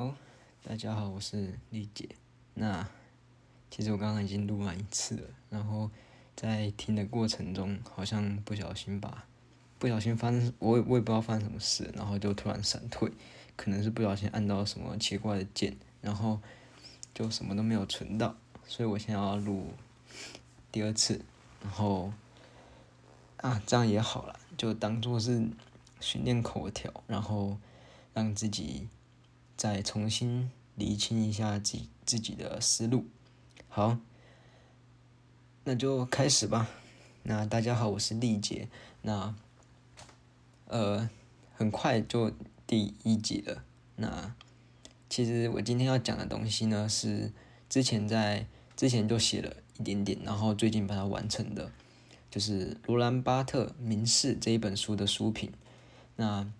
好，大家好，我是丽姐。那其实我刚刚已经录完一次了，然后在听的过程中，好像不小心把不小心发生，我我也不知道发生什么事，然后就突然闪退，可能是不小心按到什么奇怪的键，然后就什么都没有存到，所以我现在要录第二次，然后啊这样也好了，就当做是训练口条，然后让自己。再重新理清一下自己自己的思路，好，那就开始吧。那大家好，我是丽杰。那呃，很快就第一集了。那其实我今天要讲的东西呢，是之前在之前就写了一点点，然后最近把它完成的，就是罗兰巴特《名士》这一本书的书评。那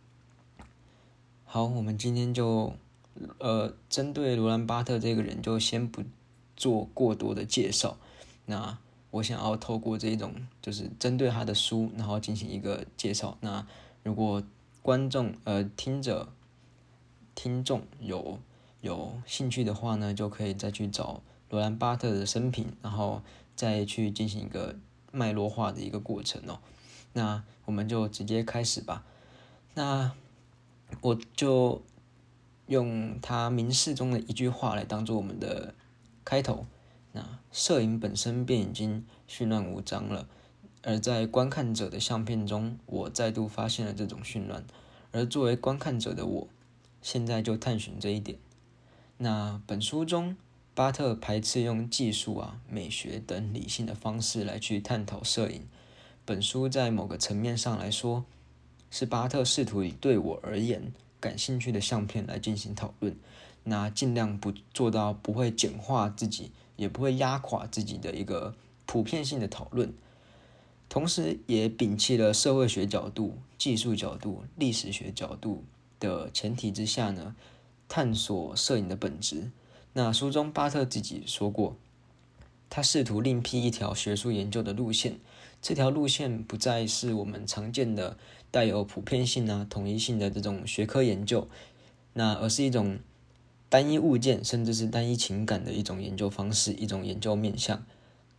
好，我们今天就。呃，针对罗兰巴特这个人，就先不做过多的介绍。那我想要透过这种，就是针对他的书，然后进行一个介绍。那如果观众呃听着听众有有兴趣的话呢，就可以再去找罗兰巴特的生平，然后再去进行一个脉络化的一个过程哦。那我们就直接开始吧。那我就。用他名士中的一句话来当做我们的开头，那摄影本身便已经绚乱无章了，而在观看者的相片中，我再度发现了这种绚乱，而作为观看者的我，现在就探寻这一点。那本书中，巴特排斥用技术啊、美学等理性的方式来去探讨摄影。本书在某个层面上来说，是巴特试图以对我而言。感兴趣的相片来进行讨论，那尽量不做到不会简化自己，也不会压垮自己的一个普遍性的讨论，同时也摒弃了社会学角度、技术角度、历史学角度的前提之下呢，探索摄影的本质。那书中巴特自己说过，他试图另辟一条学术研究的路线，这条路线不再是我们常见的。带有普遍性啊、统一性的这种学科研究，那而是一种单一物件甚至是单一情感的一种研究方式，一种研究面向，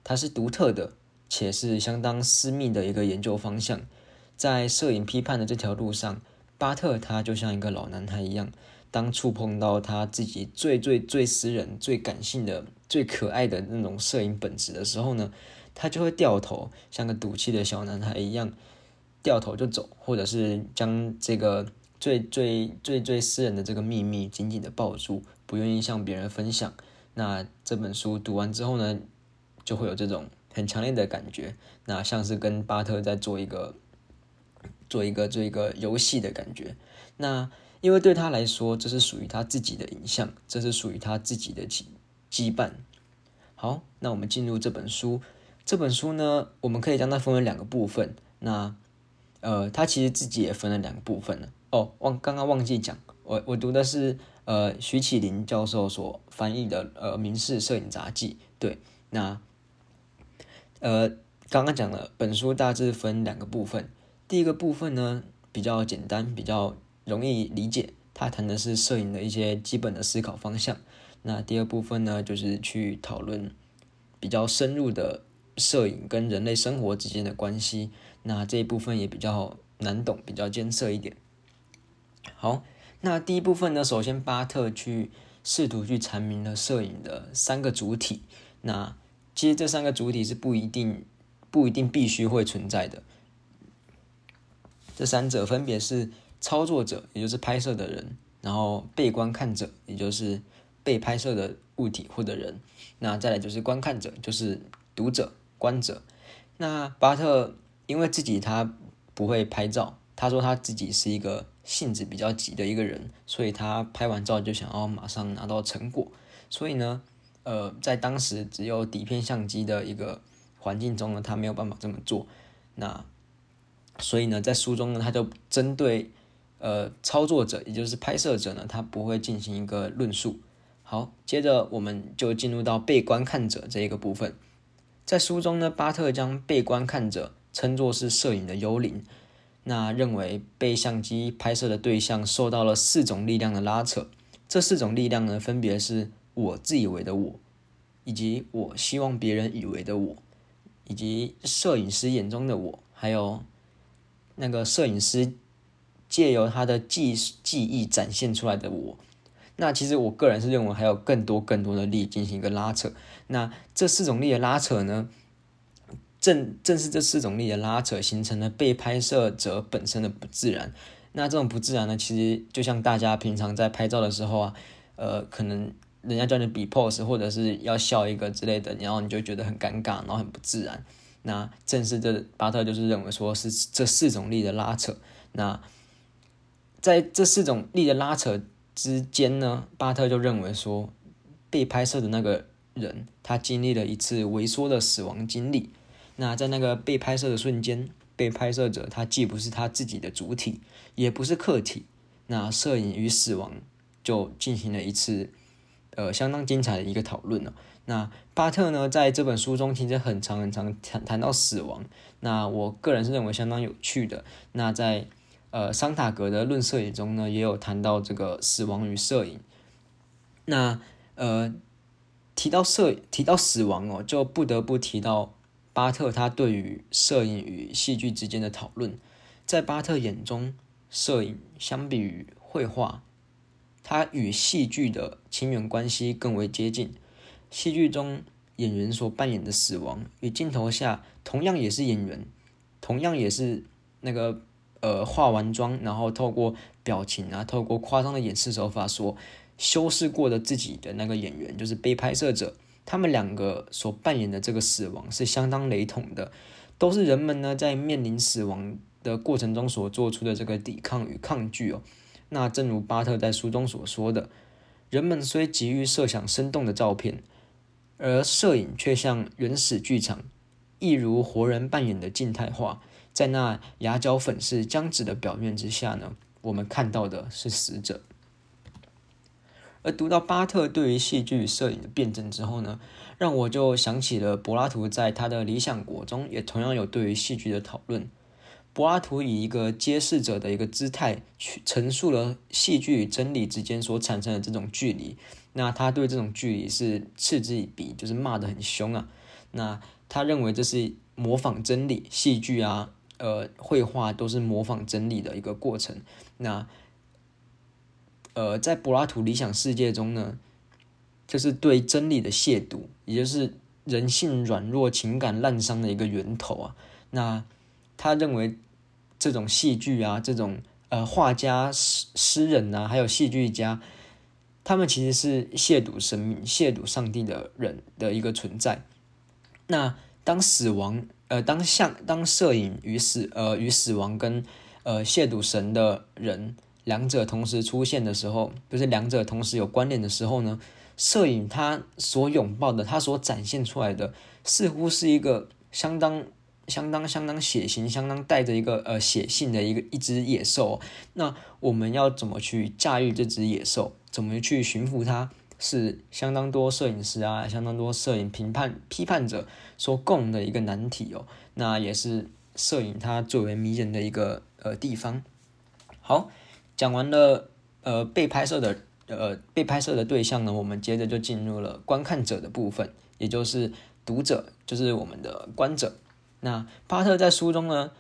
它是独特的，且是相当私密的一个研究方向。在摄影批判的这条路上，巴特他就像一个老男孩一样，当触碰到他自己最最最私人、最感性的、最可爱的那种摄影本质的时候呢，他就会掉头，像个赌气的小男孩一样。掉头就走，或者是将这个最最最最私人的这个秘密紧紧的抱住，不愿意向别人分享。那这本书读完之后呢，就会有这种很强烈的感觉，那像是跟巴特在做一个做一个做一个游戏的感觉。那因为对他来说，这是属于他自己的影像，这是属于他自己的羁羁绊。好，那我们进入这本书。这本书呢，我们可以将它分为两个部分。那呃，他其实自己也分了两部分了。哦，忘刚刚忘记讲，我我读的是呃徐启林教授所翻译的呃《民事摄影杂记》。对，那呃刚刚讲了，本书大致分两个部分。第一个部分呢比较简单，比较容易理解，它谈的是摄影的一些基本的思考方向。那第二部分呢就是去讨论比较深入的摄影跟人类生活之间的关系。那这一部分也比较难懂，比较艰涩一点。好，那第一部分呢，首先巴特去试图去阐明了摄影的三个主体。那其实这三个主体是不一定不一定必须会存在的。这三者分别是操作者，也就是拍摄的人；然后被观看者，也就是被拍摄的物体或者人；那再来就是观看者，就是读者、观者。那巴特。因为自己他不会拍照，他说他自己是一个性子比较急的一个人，所以他拍完照就想要马上拿到成果。所以呢，呃，在当时只有底片相机的一个环境中呢，他没有办法这么做。那所以呢，在书中呢，他就针对呃操作者，也就是拍摄者呢，他不会进行一个论述。好，接着我们就进入到被观看者这一个部分。在书中呢，巴特将被观看者。称作是摄影的幽灵，那认为被相机拍摄的对象受到了四种力量的拉扯，这四种力量呢，分别是我自以为的我，以及我希望别人以为的我，以及摄影师眼中的我，还有那个摄影师借由他的技技艺展现出来的我。那其实我个人是认为还有更多更多的力进行一个拉扯。那这四种力的拉扯呢，正正是这四种力的拉扯形成了被拍摄者本身的不自然。那这种不自然呢，其实就像大家平常在拍照的时候啊，呃，可能人家叫你比 pose 或者是要笑一个之类的，然后你就觉得很尴尬，然后很不自然。那正是这巴特就是认为说是这四种力的拉扯。那在这四种力的拉扯。之间呢，巴特就认为说，被拍摄的那个人，他经历了一次萎缩的死亡经历。那在那个被拍摄的瞬间，被拍摄者他既不是他自己的主体，也不是客体。那摄影与死亡就进行了一次，呃，相当精彩的一个讨论了。那巴特呢，在这本书中其实很长很长谈谈到死亡。那我个人是认为相当有趣的。那在呃，桑塔格的论摄影中呢，也有谈到这个死亡与摄影。那呃，提到摄提到死亡哦，就不得不提到巴特他对于摄影与戏剧之间的讨论。在巴特眼中，摄影相比于绘画，它与戏剧的亲缘关系更为接近。戏剧中演员所扮演的死亡，与镜头下同样也是演员，同样也是那个。呃，化完妆，然后透过表情啊，透过夸张的演示手法，所修饰过的自己的那个演员，就是被拍摄者，他们两个所扮演的这个死亡是相当雷同的，都是人们呢在面临死亡的过程中所做出的这个抵抗与抗拒哦。那正如巴特在书中所说的，人们虽急于设想生动的照片，而摄影却像原始剧场，一如活人扮演的静态化。在那牙角粉饰、僵直的表面之下呢，我们看到的是死者。而读到巴特对于戏剧与摄影的辩证之后呢，让我就想起了柏拉图在他的《理想国》中也同样有对于戏剧的讨论。柏拉图以一个揭示者的一个姿态去陈述了戏剧与真理之间所产生的这种距离。那他对这种距离是嗤之以鼻，就是骂得很凶啊。那他认为这是模仿真理，戏剧啊。呃，绘画都是模仿真理的一个过程。那，呃，在柏拉图理想世界中呢，就是对真理的亵渎，也就是人性软弱、情感滥伤的一个源头啊。那他认为这种戏剧啊，这种呃画家、诗诗人啊，还有戏剧家，他们其实是亵渎生命、亵渎上帝的人的一个存在。那当死亡。呃，当像当摄影与死呃与死亡跟呃亵渎神的人两者同时出现的时候，就是两者同时有关联的时候呢，摄影它所拥抱的，它所展现出来的，似乎是一个相当相当相当血腥、相当带着一个呃血性的一个一只野兽。那我们要怎么去驾驭这只野兽？怎么去驯服它？是相当多摄影师啊，相当多摄影评判批判者所共的一个难题哦。那也是摄影它最为迷人的一个呃地方。好，讲完了呃被拍摄的呃被拍摄的对象呢，我们接着就进入了观看者的部分，也就是读者，就是我们的观者。那巴特在书中呢，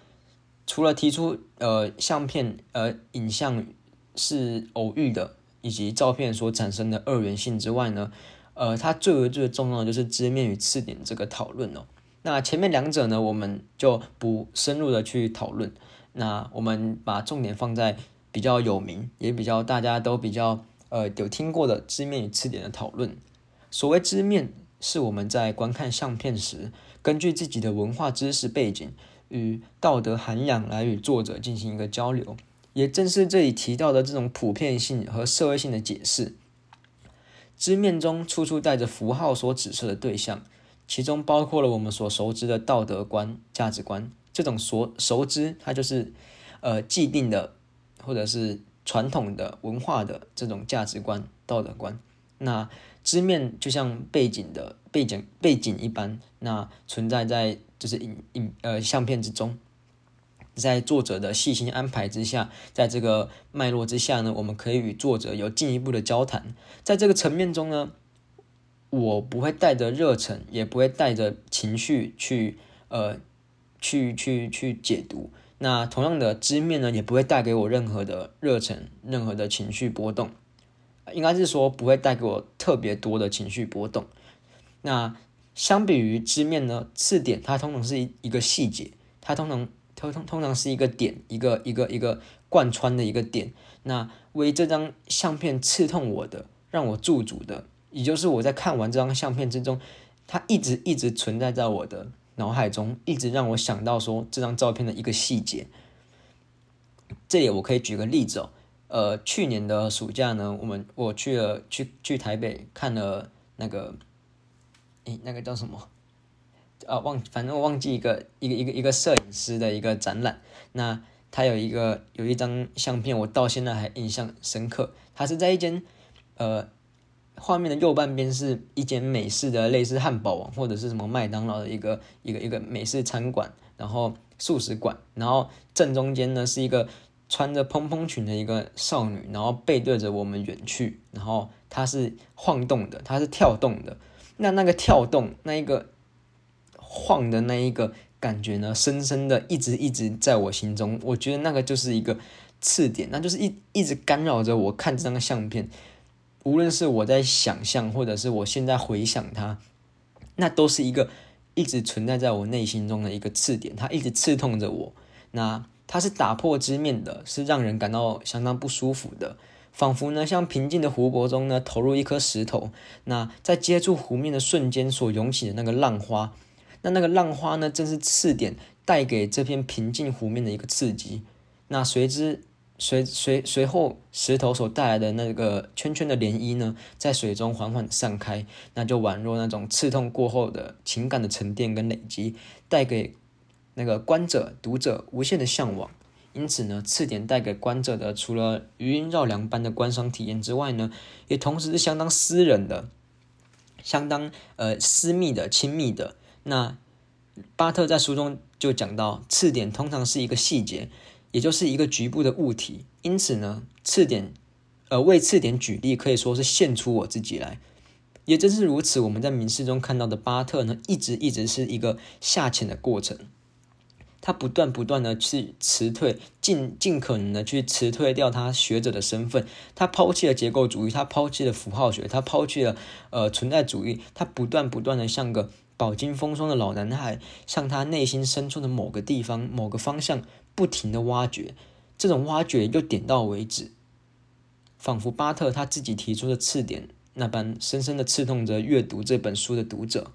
除了提出呃相片呃影像是偶遇的。以及照片所产生的二元性之外呢，呃，他最为最重要的就是知面与次点这个讨论哦。那前面两者呢，我们就不深入的去讨论。那我们把重点放在比较有名，也比较大家都比较呃有听过的知面与词典的讨论。所谓知面，是我们在观看相片时，根据自己的文化知识背景与道德涵养来与作者进行一个交流。也正是这里提到的这种普遍性和社会性的解释，知面中处处带着符号所指涉的对象，其中包括了我们所熟知的道德观、价值观。这种所熟知，它就是呃既定的或者是传统的文化的这种价值观、道德观。那知面就像背景的背景背景一般，那存在在就是影影呃相片之中。在作者的细心安排之下，在这个脉络之下呢，我们可以与作者有进一步的交谈。在这个层面中呢，我不会带着热忱，也不会带着情绪去呃去去去解读。那同样的知面呢，也不会带给我任何的热忱，任何的情绪波动。应该是说不会带给我特别多的情绪波动。那相比于知面呢，刺点它通常是一一个细节，它通常通通通常是一个点，一个一个一个贯穿的一个点。那为这张相片刺痛我的，让我驻足的，也就是我在看完这张相片之中，它一直一直存在在我的脑海中，一直让我想到说这张照片的一个细节。这里我可以举个例子哦。呃，去年的暑假呢，我们我去了去去台北看了那个，诶，那个叫什么？啊，忘，反正我忘记一个一个一个一个摄影师的一个展览。那他有一个有一张相片，我到现在还印象深刻。他是在一间呃，画面的右半边是一间美式的类似汉堡王或者是什么麦当劳的一个一个一个美式餐馆，然后素食馆，然后正中间呢是一个。穿着蓬蓬裙的一个少女，然后背对着我们远去，然后她是晃动的，她是跳动的。那那个跳动，那一个晃的那一个感觉呢，深深的一直一直在我心中。我觉得那个就是一个刺点，那就是一一直干扰着我看这张相片。无论是我在想象，或者是我现在回想它，那都是一个一直存在在我内心中的一个刺点，它一直刺痛着我。那。它是打破之面的，是让人感到相当不舒服的，仿佛呢像平静的湖泊中呢投入一颗石头，那在接触湖面的瞬间所涌起的那个浪花，那那个浪花呢正是刺点带给这片平静湖面的一个刺激，那随之随随随后石头所带来的那个圈圈的涟漪呢，在水中缓缓散开，那就宛若那种刺痛过后的情感的沉淀跟累积，带给。那个观者、读者无限的向往，因此呢，刺点带给观者的，除了余音绕梁般的观赏体验之外呢，也同时是相当私人的、相当呃私密的、亲密的。那巴特在书中就讲到，刺点通常是一个细节，也就是一个局部的物体。因此呢，次点呃为次点举例，可以说是献出我自己来。也正是如此，我们在名士中看到的巴特呢，一直一直是一个下潜的过程。他不断不断的去辞退，尽尽可能的去辞退掉他学者的身份。他抛弃了结构主义，他抛弃了符号学，他抛弃了呃存在主义。他不断不断的像个饱经风霜的老男孩，向他内心深处的某个地方、某个方向不停的挖掘。这种挖掘又点到为止，仿佛巴特他自己提出的刺点那般，深深的刺痛着阅读这本书的读者。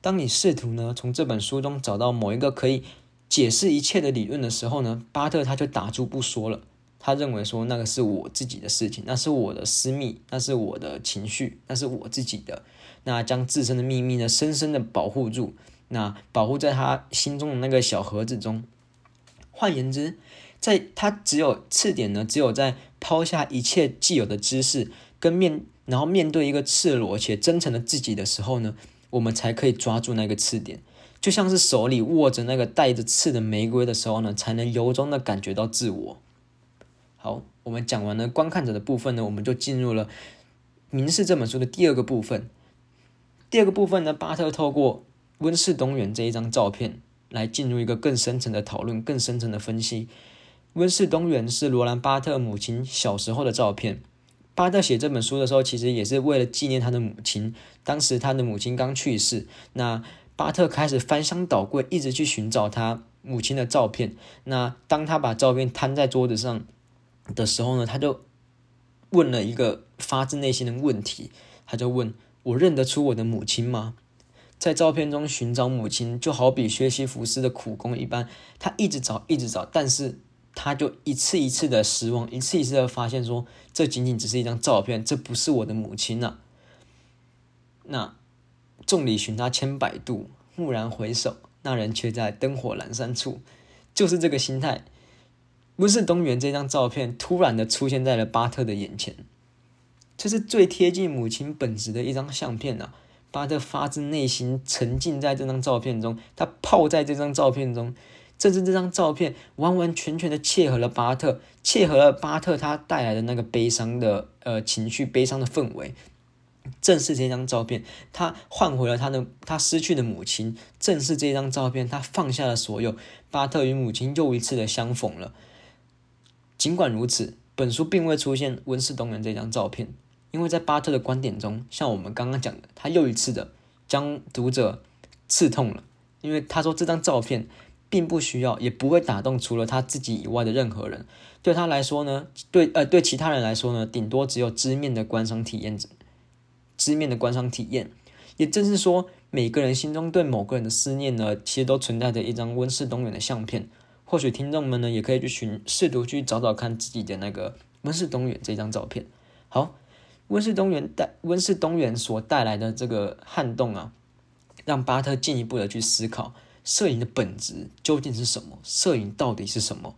当你试图呢从这本书中找到某一个可以。解释一切的理论的时候呢，巴特他就打住不说了。他认为说那个是我自己的事情，那是我的私密，那是我的情绪，那是我自己的。那将自身的秘密呢，深深的保护住，那保护在他心中的那个小盒子中。换言之，在他只有次点呢，只有在抛下一切既有的知识，跟面，然后面对一个赤裸且真诚的自己的时候呢，我们才可以抓住那个次点。就像是手里握着那个带着刺的玫瑰的时候呢，才能由衷的感觉到自我。好，我们讲完了观看者的部分呢，我们就进入了《明示》这本书的第二个部分。第二个部分呢，巴特透过温室东园这一张照片来进入一个更深层的讨论、更深层的分析。温室东园是罗兰·巴特母亲小时候的照片。巴特写这本书的时候，其实也是为了纪念他的母亲。当时他的母亲刚去世，那。巴特开始翻箱倒柜，一直去寻找他母亲的照片。那当他把照片摊在桌子上的时候呢，他就问了一个发自内心的问题，他就问我认得出我的母亲吗？在照片中寻找母亲，就好比学习服饰的苦工一般，他一直找，一直找，但是他就一次一次的失望，一次一次的发现说，这仅仅只是一张照片，这不是我的母亲呐。那。众里寻他千百度，蓦然回首，那人却在灯火阑珊处。就是这个心态。不是东园这张照片突然的出现在了巴特的眼前，这是最贴近母亲本质的一张相片啊！巴特发自内心沉浸在这张照片中，他泡在这张照片中，正是这张照片完完全全的切合了巴特，切合了巴特他带来的那个悲伤的呃情绪、悲伤的氛围。正是这张照片，他换回了他的他失去的母亲。正是这张照片，他放下了所有。巴特与母亲又一次的相逢了。尽管如此，本书并未出现温室东园这张照片，因为在巴特的观点中，像我们刚刚讲的，他又一次的将读者刺痛了。因为他说这张照片并不需要，也不会打动除了他自己以外的任何人。对他来说呢，对呃对其他人来说呢，顶多只有知面的观赏体验者。知面的观赏体验，也正是说，每个人心中对某个人的思念呢，其实都存在着一张温室东园的相片。或许听众们呢，也可以去寻试图去找找看自己的那个温室东园这张照片。好，温室东园带温室东园所带来的这个撼动啊，让巴特进一步的去思考摄影的本质究竟是什么？摄影到底是什么？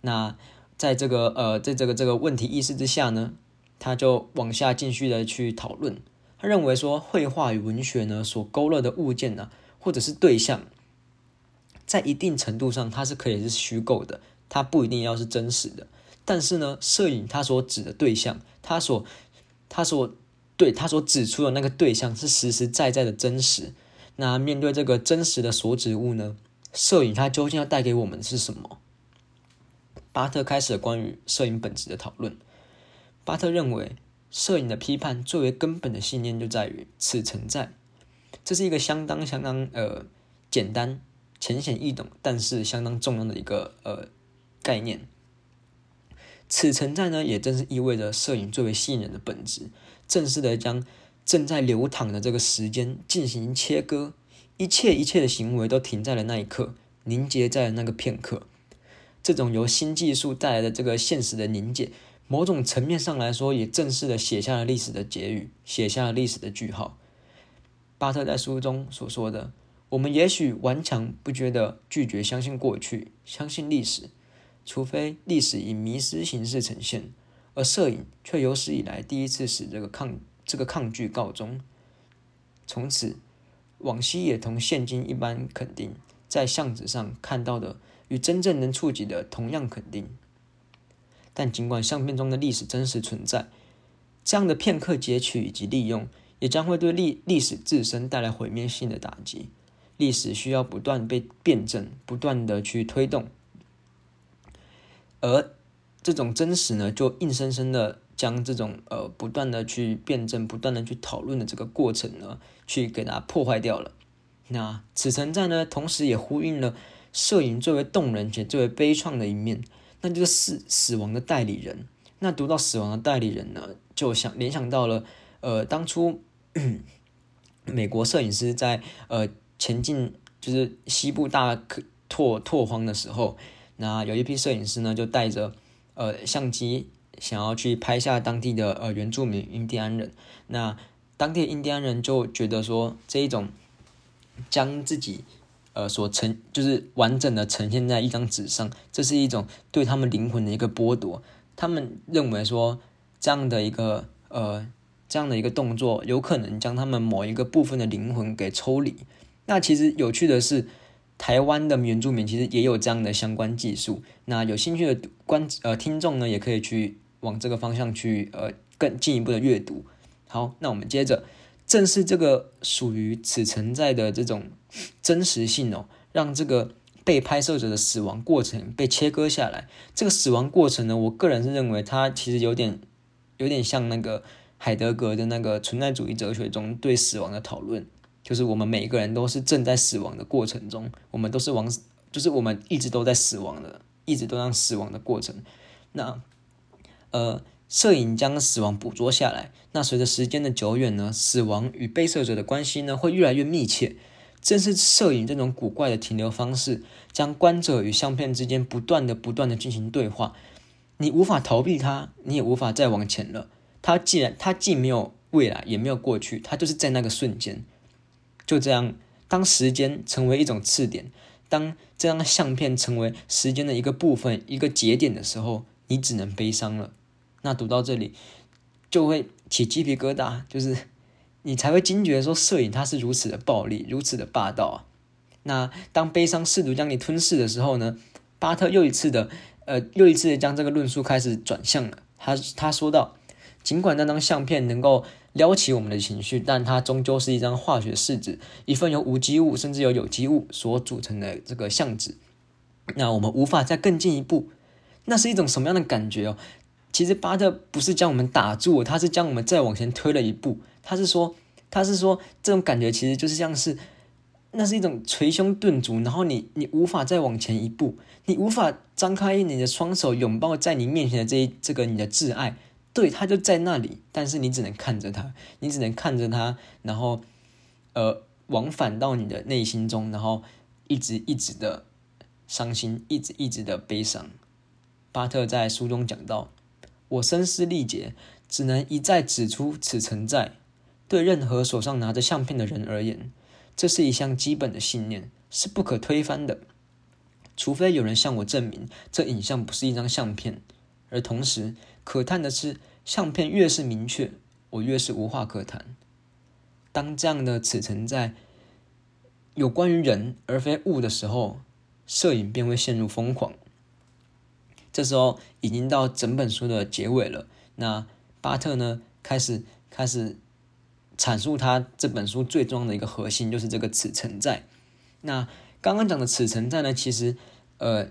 那在这个呃，在这个这个问题意识之下呢？他就往下继续的去讨论，他认为说绘画与文学呢所勾勒的物件呢，或者是对象，在一定程度上它是可以是虚构的，它不一定要是真实的。但是呢，摄影它所指的对象，它所他所对他所指出的那个对象是实实在在的真实。那面对这个真实的所指物呢，摄影它究竟要带给我们的是什么？巴特开始了关于摄影本质的讨论。巴特认为，摄影的批判最为根本的信念就在于“此存在”，这是一个相当相当呃简单、浅显易懂，但是相当重要的一个呃概念。此存在呢，也正是意味着摄影最为吸引人的本质，正式的将正在流淌的这个时间进行切割，一切一切的行为都停在了那一刻，凝结在了那个片刻。这种由新技术带来的这个现实的凝结。某种层面上来说，也正式的写下了历史的结语，写下了历史的句号。巴特在书中所说的：“我们也许顽强不觉得拒绝相信过去，相信历史，除非历史以迷失形式呈现，而摄影却有史以来第一次使这个抗这个抗拒告终。从此，往昔也同现今一般肯定，在相纸上看到的与真正能触及的同样肯定。”但尽管相片中的历史真实存在，这样的片刻截取以及利用，也将会对历历史自身带来毁灭性的打击。历史需要不断被辩证，不断的去推动，而这种真实呢，就硬生生的将这种呃不断的去辩证、不断的去讨论的这个过程呢，去给它破坏掉了。那此存在呢，同时也呼应了摄影最为动人且最为悲怆的一面。那就是死死亡的代理人。那读到死亡的代理人呢，就想联想到了，呃，当初美国摄影师在呃前进就是西部大拓拓荒的时候，那有一批摄影师呢，就带着呃相机，想要去拍下当地的呃原住民印第安人。那当地印第安人就觉得说，这一种将自己。呃，所呈就是完整的呈现在一张纸上，这是一种对他们灵魂的一个剥夺。他们认为说，这样的一个呃，这样的一个动作，有可能将他们某一个部分的灵魂给抽离。那其实有趣的是，台湾的原住民其实也有这样的相关技术。那有兴趣的观呃听众呢，也可以去往这个方向去呃更进一步的阅读。好，那我们接着。正是这个属于此存在的这种真实性哦，让这个被拍摄者的死亡过程被切割下来。这个死亡过程呢，我个人是认为它其实有点有点像那个海德格的那个存在主义哲学中对死亡的讨论，就是我们每一个人都是正在死亡的过程中，我们都是往，就是我们一直都在死亡的，一直都在死亡的过程。那呃。摄影将死亡捕捉下来，那随着时间的久远呢，死亡与被摄者的关系呢会越来越密切。正是摄影这种古怪的停留方式，将观者与相片之间不断的、不断的进行对话。你无法逃避它，你也无法再往前了。它既然它既没有未来，也没有过去，它就是在那个瞬间。就这样，当时间成为一种次点，当这张相片成为时间的一个部分、一个节点的时候，你只能悲伤了。那读到这里，就会起鸡皮疙瘩，就是你才会惊觉说，摄影它是如此的暴力，如此的霸道啊！那当悲伤试图将你吞噬的时候呢，巴特又一次的，呃，又一次的将这个论述开始转向了。他他说道：“尽管那张相片能够撩起我们的情绪，但它终究是一张化学试纸，一份由无机物甚至由有机物所组成的这个相纸。那我们无法再更进一步。那是一种什么样的感觉哦？其实巴特不是将我们打住，他是将我们再往前推了一步。他是说，他是说，这种感觉其实就是像是。”那是一种捶胸顿足，然后你你无法再往前一步，你无法张开你的双手拥抱在你面前的这一这个你的挚爱，对他就在那里，但是你只能看着他，你只能看着他，然后呃往返到你的内心中，然后一直一直的伤心，一直一直的悲伤。巴特在书中讲到，我声嘶力竭，只能一再指出此存在，对任何手上拿着相片的人而言。这是一项基本的信念，是不可推翻的。除非有人向我证明这影像不是一张相片，而同时可叹的是，相片越是明确，我越是无话可谈。当这样的此存在有关于人而非物的时候，摄影便会陷入疯狂。这时候已经到整本书的结尾了。那巴特呢，开始开始。阐述他这本书最重要的一个核心，就是这个此存在。那刚刚讲的此存在呢，其实呃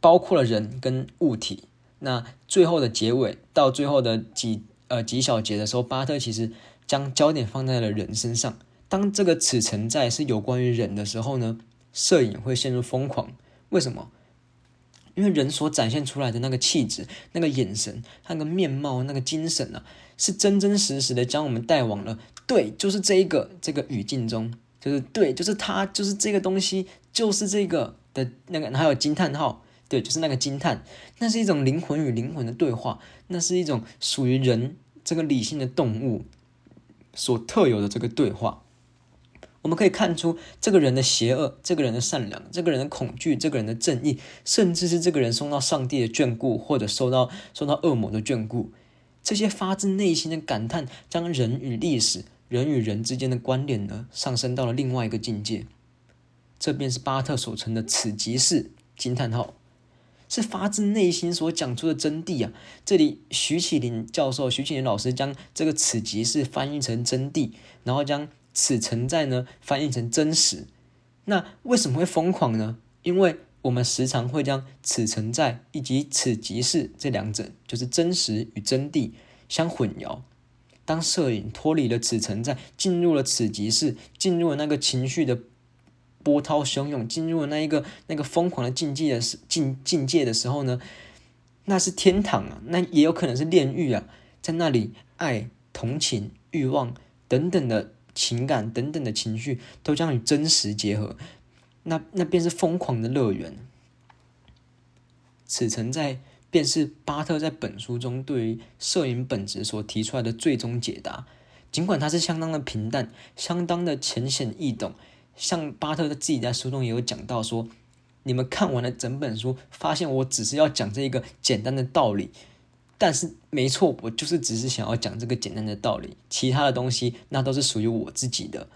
包括了人跟物体。那最后的结尾到最后的几呃几小节的时候，巴特其实将焦点放在了人身上。当这个此存在是有关于人的时候呢，摄影会陷入疯狂。为什么？因为人所展现出来的那个气质、那个眼神、那个面貌、那个精神啊。是真真实实的将我们带往了对，就是这一个这个语境中，就是对，就是他，就是这个东西，就是这个的那个，还有惊叹号，对，就是那个惊叹，那是一种灵魂与灵魂的对话，那是一种属于人这个理性的动物所特有的这个对话。我们可以看出这个人的邪恶，这个人的善良，这个人的恐惧，这个人的正义，甚至是这个人受到上帝的眷顾，或者受到受到恶魔的眷顾。这些发自内心的感叹，将人与历史、人与人之间的关联呢，上升到了另外一个境界。这便是巴特所称的“此即是”惊叹号，是发自内心所讲出的真谛啊！这里徐启林教授、徐启林老师将这个“此即是”翻译成真谛，然后将“此存在”呢翻译成真实。那为什么会疯狂呢？因为我们时常会将“此存在”以及“此即是”这两者，就是真实与真谛相混淆。当摄影脱离了“此存在”，进入了“此即是”，进入了那个情绪的波涛汹涌，进入了那一个那个疯狂的境界的时境境界的时候呢，那是天堂啊！那也有可能是炼狱啊！在那里，爱、同情、欲望等等的情感等等的情绪，都将与真实结合。那那便是疯狂的乐园。此存在便是巴特在本书中对于摄影本质所提出来的最终解答。尽管它是相当的平淡，相当的浅显易懂。像巴特他自己在书中也有讲到说，你们看完了整本书，发现我只是要讲这一个简单的道理。但是没错，我就是只是想要讲这个简单的道理，其他的东西那都是属于我自己的。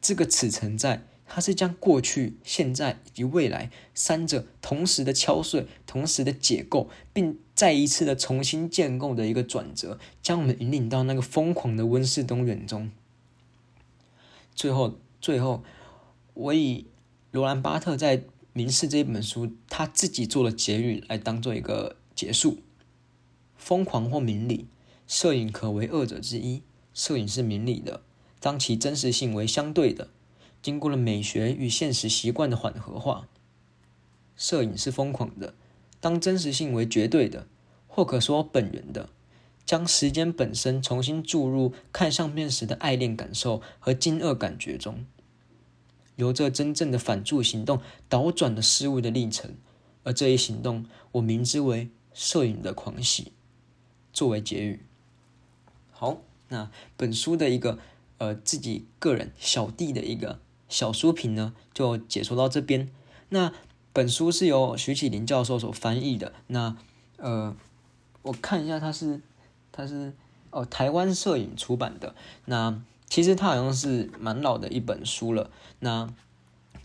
这个此存在。它是将过去、现在以及未来三者同时的敲碎、同时的解构，并再一次的重新建构的一个转折，将我们引领到那个疯狂的温室东园中。最后，最后，我以罗兰·巴特在《明示》这本书他自己做的结语来当做一个结束：疯狂或明理，摄影可为二者之一。摄影是明理的，当其真实性为相对的。经过了美学与现实习惯的缓和化，摄影是疯狂的。当真实性为绝对的，或可说本源的，将时间本身重新注入看相片时的爱恋感受和惊愕感觉中，由这真正的反助行动倒转了事物的历程。而这一行动，我名之为摄影的狂喜。作为结语，好，那本书的一个呃自己个人小弟的一个。小书评呢，就解说到这边。那本书是由徐启林教授所翻译的。那呃，我看一下，它是它是哦，台湾摄影出版的。那其实它好像是蛮老的一本书了。那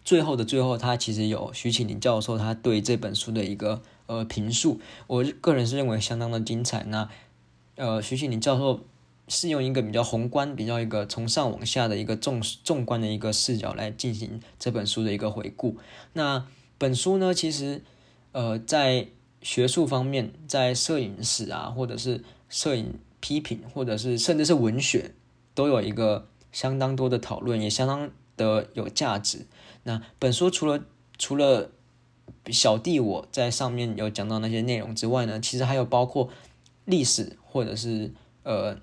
最后的最后，他其实有徐启林教授他对这本书的一个呃评述，我个人是认为相当的精彩。那呃，徐启林教授是用一个比较宏观、比较一个从上往下的一个纵纵观的一个视角来进行这本书的一个回顾。那本书呢，其实呃在学术方面，在摄影史啊，或者是摄影批评，或者是甚至是文学，都有一个相当多的讨论，也相当的有价值。那本书除了除了小弟我在上面有讲到那些内容之外呢，其实还有包括历史。或者是呃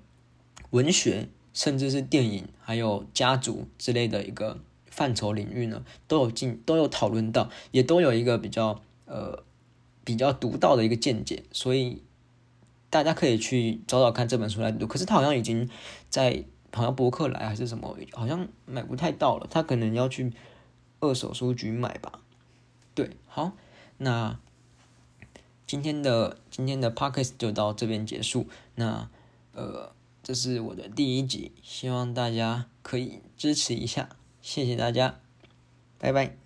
文学，甚至是电影，还有家族之类的一个范畴领域呢，都有进都有讨论到，也都有一个比较呃比较独到的一个见解，所以大家可以去找找看这本书来读。可是他好像已经在好像博客来还是什么，好像买不太到了，他可能要去二手书局买吧。对，好，那。今天的今天的 podcast 就到这边结束。那呃，这是我的第一集，希望大家可以支持一下，谢谢大家，拜拜。